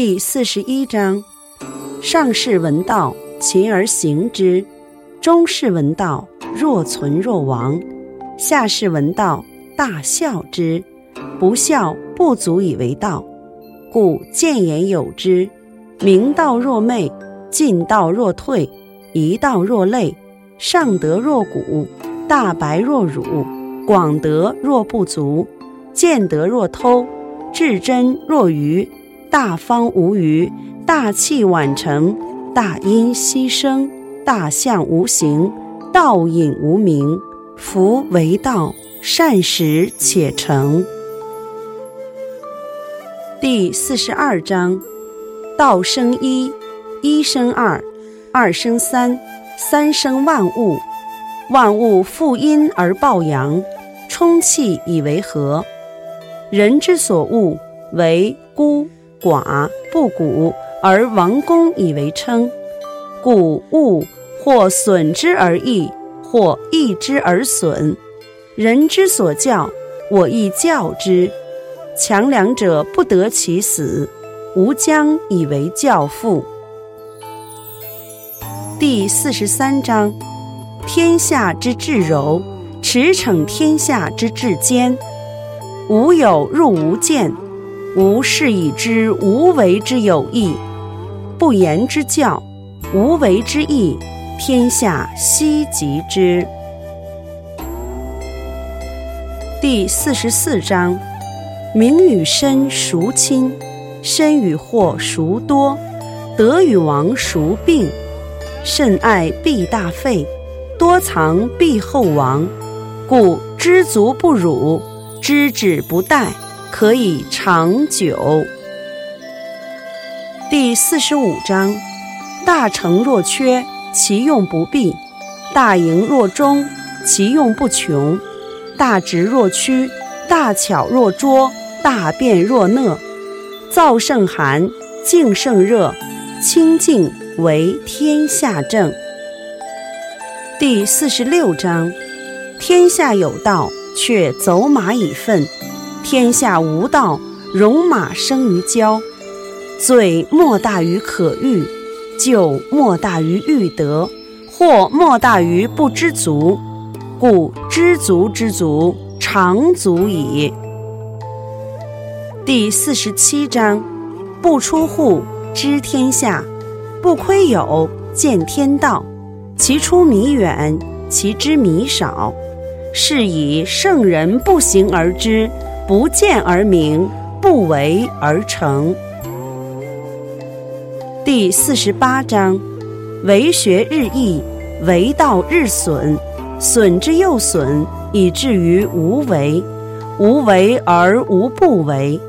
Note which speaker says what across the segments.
Speaker 1: 第四十一章：上士闻道，勤而行之；中士闻道，若存若亡；下士闻道，大笑之。不笑，不足以为道。故见言有之：明道若昧，进道若退，一道若累，上德若谷，大白若辱，广德若不足，见德若偷，至真若愚。大方无余，大器晚成，大音希声，大象无形，道隐无名。夫为道，善始且成。第四十二章：道生一，一生二，二生三，三生万物。万物负阴而抱阳，充气以为和。人之所恶，为孤。寡不古而王公以为称，故物或损之而益，或益之而损。人之所教，我亦教之。强梁者不得其死，吾将以为教父。第四十三章：天下之至柔，驰骋天下之至坚。无有入无间。吾是以知无为之有益，不言之教，无为之义，天下希及之。第四十四章：名与身孰亲？身与祸孰多？德与亡孰病？甚爱必大费，多藏必厚亡。故知足不辱，知止不殆。可以长久。第四十五章：大成若缺，其用不弊；大盈若中，其用不穷；大直若屈，大巧若拙，大辩若讷。燥胜寒，静胜热，清静为天下正。第四十六章：天下有道，却走马以粪。天下无道，戎马生于郊。罪莫大于可欲，咎莫大于欲得，祸莫大于不知足。故知足之足，常足矣。第四十七章：不出户，知天下；不窥友，见天道。其出弥远，其知弥少。是以圣人不行而知。不见而明，不为而成。第四十八章：为学日益，为道日损，损之又损，以至于无为。无为而无不为。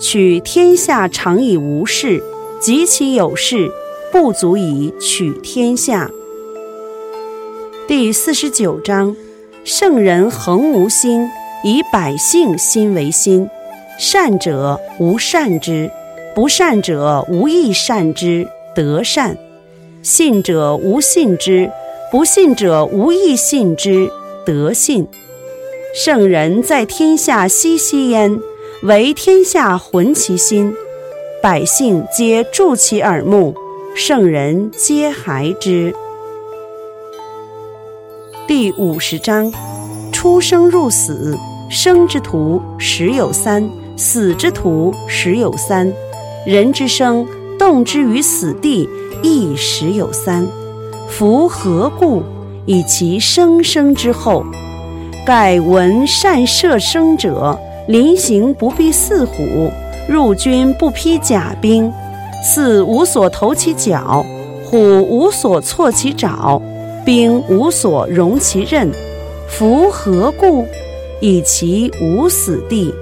Speaker 1: 取天下常以无事，及其有事，不足以取天下。第四十九章：圣人恒无心。以百姓心为心，善者无善之，不善者无亦善之，得善；信者无信之，不信者无亦信之，得信。圣人在天下熙熙焉，为天下浑其心，百姓皆助其耳目，圣人皆孩之。第五十章。出生入死，生之徒十有三，死之徒十有三。人之生，动之于死地，亦十有三。夫何故？以其生生之厚。盖闻善射生者，临行不避四虎，入军不披甲兵。四无所投其脚，虎无所措其爪，兵无所容其刃。夫何故？以其无死地。